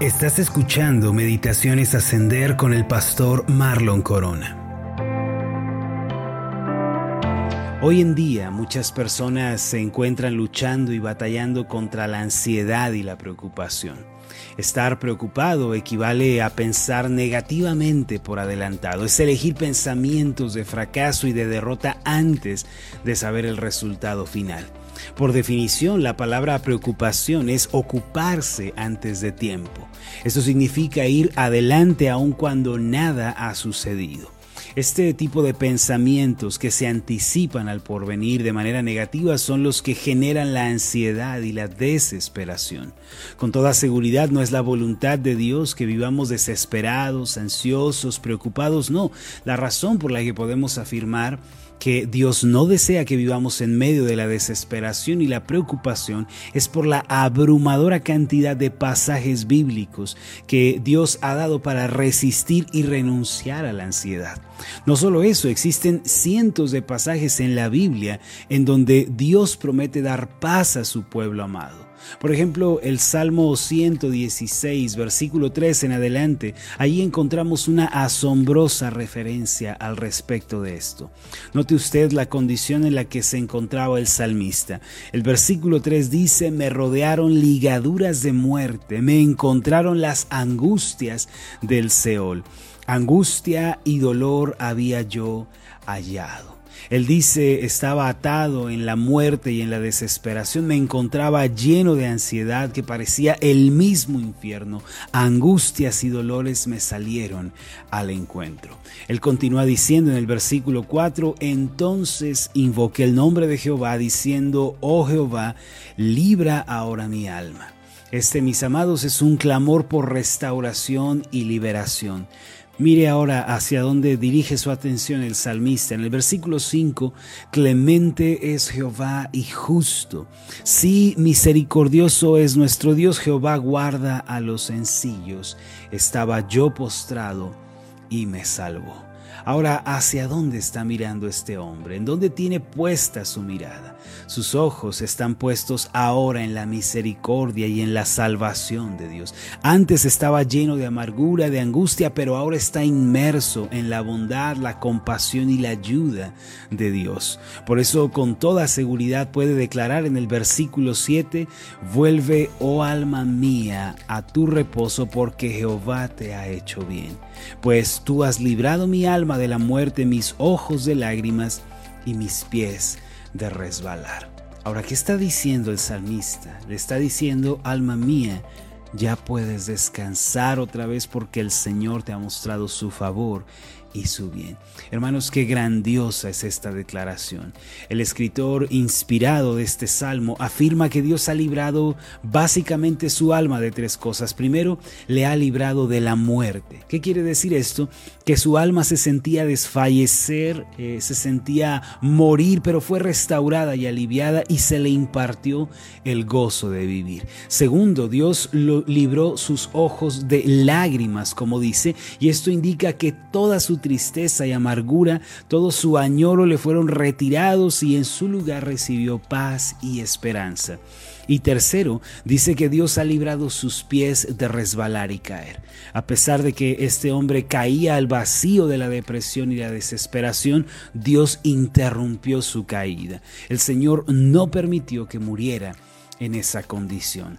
Estás escuchando Meditaciones Ascender con el pastor Marlon Corona. Hoy en día muchas personas se encuentran luchando y batallando contra la ansiedad y la preocupación. Estar preocupado equivale a pensar negativamente por adelantado, es elegir pensamientos de fracaso y de derrota antes de saber el resultado final. Por definición, la palabra preocupación es ocuparse antes de tiempo. Esto significa ir adelante aun cuando nada ha sucedido. Este tipo de pensamientos que se anticipan al porvenir de manera negativa son los que generan la ansiedad y la desesperación. Con toda seguridad no es la voluntad de Dios que vivamos desesperados, ansiosos, preocupados, no. La razón por la que podemos afirmar que Dios no desea que vivamos en medio de la desesperación y la preocupación es por la abrumadora cantidad de pasajes bíblicos que Dios ha dado para resistir y renunciar a la ansiedad. No solo eso, existen cientos de pasajes en la Biblia en donde Dios promete dar paz a su pueblo amado. Por ejemplo, el Salmo 116, versículo 3 en adelante, ahí encontramos una asombrosa referencia al respecto de esto. Note usted la condición en la que se encontraba el salmista. El versículo 3 dice, me rodearon ligaduras de muerte, me encontraron las angustias del Seol. Angustia y dolor había yo hallado. Él dice, estaba atado en la muerte y en la desesperación, me encontraba lleno de ansiedad que parecía el mismo infierno. Angustias y dolores me salieron al encuentro. Él continúa diciendo en el versículo 4, entonces invoqué el nombre de Jehová diciendo, oh Jehová, libra ahora mi alma. Este, mis amados, es un clamor por restauración y liberación. Mire ahora hacia dónde dirige su atención el salmista. En el versículo 5, clemente es Jehová y justo. Sí, misericordioso es nuestro Dios, Jehová guarda a los sencillos. Estaba yo postrado y me salvó. Ahora, ¿hacia dónde está mirando este hombre? ¿En dónde tiene puesta su mirada? Sus ojos están puestos ahora en la misericordia y en la salvación de Dios. Antes estaba lleno de amargura, de angustia, pero ahora está inmerso en la bondad, la compasión y la ayuda de Dios. Por eso con toda seguridad puede declarar en el versículo 7, vuelve, oh alma mía, a tu reposo porque Jehová te ha hecho bien. Pues tú has librado mi alma de la muerte, mis ojos de lágrimas y mis pies de resbalar. Ahora, ¿qué está diciendo el salmista? Le está diciendo, alma mía, ya puedes descansar otra vez porque el Señor te ha mostrado su favor y su bien. Hermanos, qué grandiosa es esta declaración. El escritor inspirado de este salmo afirma que Dios ha librado básicamente su alma de tres cosas. Primero, le ha librado de la muerte. ¿Qué quiere decir esto? Que su alma se sentía desfallecer, eh, se sentía morir, pero fue restaurada y aliviada y se le impartió el gozo de vivir. Segundo, Dios lo libró sus ojos de lágrimas, como dice, y esto indica que toda su tristeza y amargura, todo su añoro le fueron retirados y en su lugar recibió paz y esperanza. Y tercero, dice que Dios ha librado sus pies de resbalar y caer. A pesar de que este hombre caía al vacío de la depresión y la desesperación, Dios interrumpió su caída. El Señor no permitió que muriera en esa condición.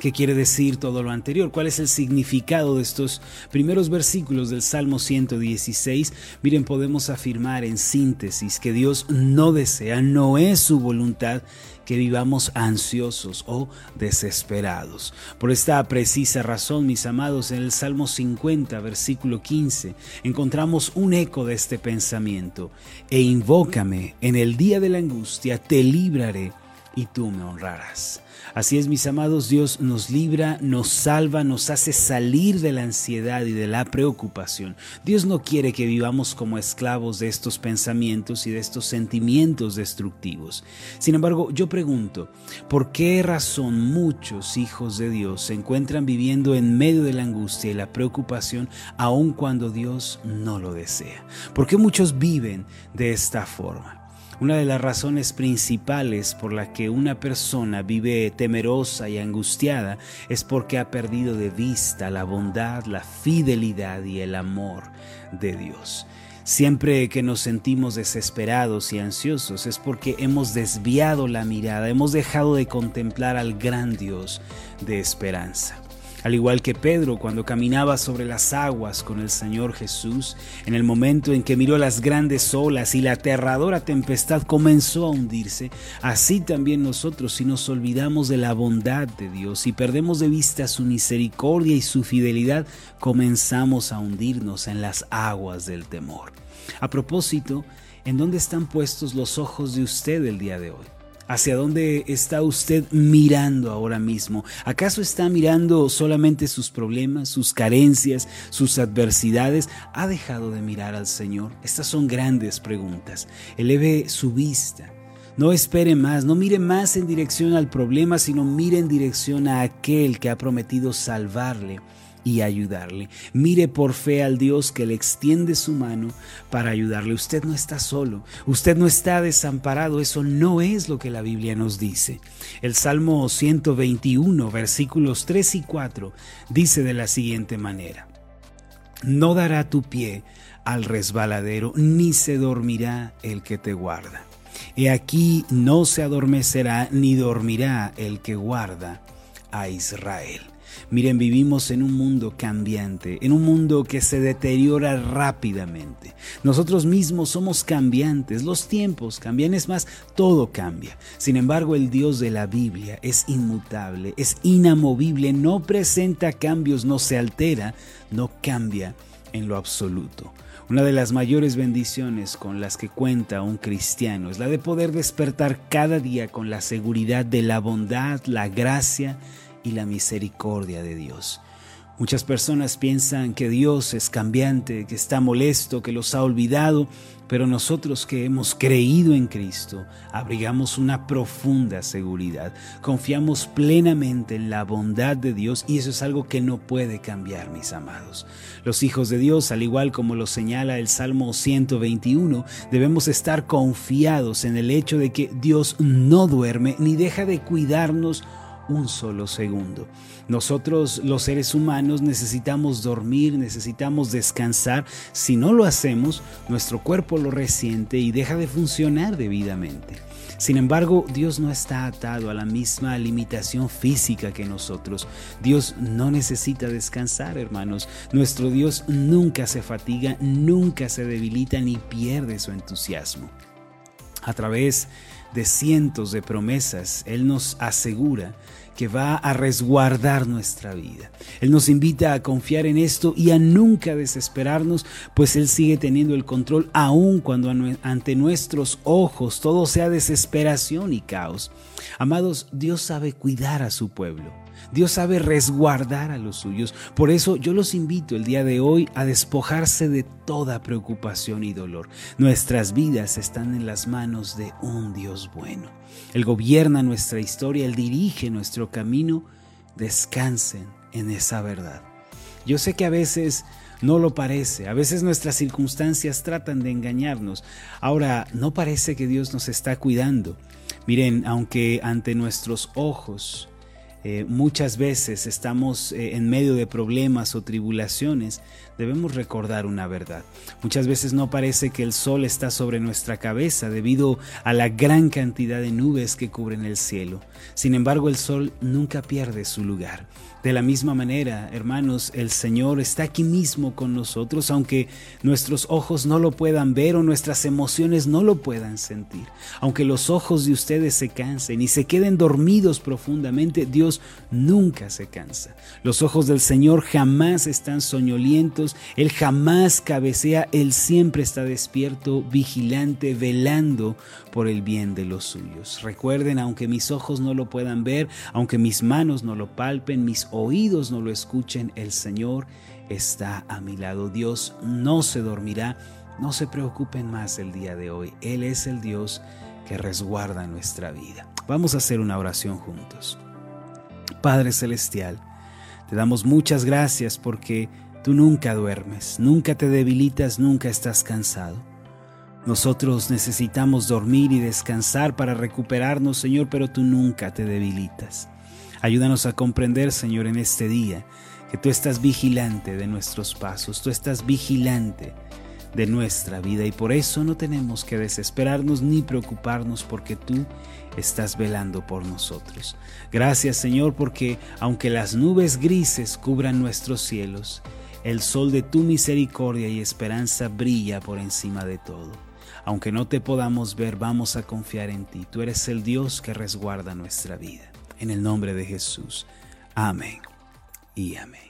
¿Qué quiere decir todo lo anterior? ¿Cuál es el significado de estos primeros versículos del Salmo 116? Miren, podemos afirmar en síntesis que Dios no desea, no es su voluntad que vivamos ansiosos o desesperados. Por esta precisa razón, mis amados, en el Salmo 50, versículo 15, encontramos un eco de este pensamiento. E invócame en el día de la angustia, te libraré y tú me honrarás. Así es, mis amados, Dios nos libra, nos salva, nos hace salir de la ansiedad y de la preocupación. Dios no quiere que vivamos como esclavos de estos pensamientos y de estos sentimientos destructivos. Sin embargo, yo pregunto, ¿por qué razón muchos hijos de Dios se encuentran viviendo en medio de la angustia y la preocupación aun cuando Dios no lo desea? ¿Por qué muchos viven de esta forma? Una de las razones principales por la que una persona vive temerosa y angustiada es porque ha perdido de vista la bondad, la fidelidad y el amor de Dios. Siempre que nos sentimos desesperados y ansiosos es porque hemos desviado la mirada, hemos dejado de contemplar al gran Dios de esperanza. Al igual que Pedro cuando caminaba sobre las aguas con el Señor Jesús, en el momento en que miró las grandes olas y la aterradora tempestad comenzó a hundirse, así también nosotros si nos olvidamos de la bondad de Dios y perdemos de vista su misericordia y su fidelidad, comenzamos a hundirnos en las aguas del temor. A propósito, ¿en dónde están puestos los ojos de usted el día de hoy? ¿Hacia dónde está usted mirando ahora mismo? ¿Acaso está mirando solamente sus problemas, sus carencias, sus adversidades? ¿Ha dejado de mirar al Señor? Estas son grandes preguntas. Eleve su vista. No espere más, no mire más en dirección al problema, sino mire en dirección a aquel que ha prometido salvarle y ayudarle. Mire por fe al Dios que le extiende su mano para ayudarle. Usted no está solo, usted no está desamparado, eso no es lo que la Biblia nos dice. El Salmo 121, versículos 3 y 4, dice de la siguiente manera, No dará tu pie al resbaladero, ni se dormirá el que te guarda. He aquí no se adormecerá ni dormirá el que guarda a Israel. Miren, vivimos en un mundo cambiante, en un mundo que se deteriora rápidamente. Nosotros mismos somos cambiantes, los tiempos cambian, es más, todo cambia. Sin embargo, el Dios de la Biblia es inmutable, es inamovible, no presenta cambios, no se altera, no cambia en lo absoluto. Una de las mayores bendiciones con las que cuenta un cristiano es la de poder despertar cada día con la seguridad de la bondad, la gracia y la misericordia de Dios. Muchas personas piensan que Dios es cambiante, que está molesto, que los ha olvidado, pero nosotros que hemos creído en Cristo abrigamos una profunda seguridad, confiamos plenamente en la bondad de Dios y eso es algo que no puede cambiar, mis amados. Los hijos de Dios, al igual como lo señala el Salmo 121, debemos estar confiados en el hecho de que Dios no duerme ni deja de cuidarnos un solo segundo. Nosotros los seres humanos necesitamos dormir, necesitamos descansar. Si no lo hacemos, nuestro cuerpo lo resiente y deja de funcionar debidamente. Sin embargo, Dios no está atado a la misma limitación física que nosotros. Dios no necesita descansar, hermanos. Nuestro Dios nunca se fatiga, nunca se debilita ni pierde su entusiasmo. A través de cientos de promesas, Él nos asegura que va a resguardar nuestra vida. Él nos invita a confiar en esto y a nunca desesperarnos, pues Él sigue teniendo el control aun cuando ante nuestros ojos todo sea desesperación y caos. Amados, Dios sabe cuidar a su pueblo. Dios sabe resguardar a los suyos. Por eso yo los invito el día de hoy a despojarse de toda preocupación y dolor. Nuestras vidas están en las manos de un Dios bueno. Él gobierna nuestra historia, Él dirige nuestro camino. Descansen en esa verdad. Yo sé que a veces no lo parece. A veces nuestras circunstancias tratan de engañarnos. Ahora, no parece que Dios nos está cuidando. Miren, aunque ante nuestros ojos eh, muchas veces estamos eh, en medio de problemas o tribulaciones, debemos recordar una verdad. Muchas veces no parece que el sol está sobre nuestra cabeza debido a la gran cantidad de nubes que cubren el cielo. Sin embargo, el sol nunca pierde su lugar. De la misma manera, hermanos, el Señor está aquí mismo con nosotros, aunque nuestros ojos no lo puedan ver o nuestras emociones no lo puedan sentir. Aunque los ojos de ustedes se cansen y se queden dormidos profundamente, Nunca se cansa. Los ojos del Señor jamás están soñolientos, Él jamás cabecea, Él siempre está despierto, vigilante, velando por el bien de los suyos. Recuerden, aunque mis ojos no lo puedan ver, aunque mis manos no lo palpen, mis oídos no lo escuchen, el Señor está a mi lado. Dios no se dormirá. No se preocupen más el día de hoy. Él es el Dios que resguarda nuestra vida. Vamos a hacer una oración juntos. Padre Celestial, te damos muchas gracias porque tú nunca duermes, nunca te debilitas, nunca estás cansado. Nosotros necesitamos dormir y descansar para recuperarnos, Señor, pero tú nunca te debilitas. Ayúdanos a comprender, Señor, en este día, que tú estás vigilante de nuestros pasos, tú estás vigilante de nuestra vida y por eso no tenemos que desesperarnos ni preocuparnos porque tú estás velando por nosotros. Gracias Señor porque aunque las nubes grises cubran nuestros cielos, el sol de tu misericordia y esperanza brilla por encima de todo. Aunque no te podamos ver, vamos a confiar en ti. Tú eres el Dios que resguarda nuestra vida. En el nombre de Jesús. Amén y amén.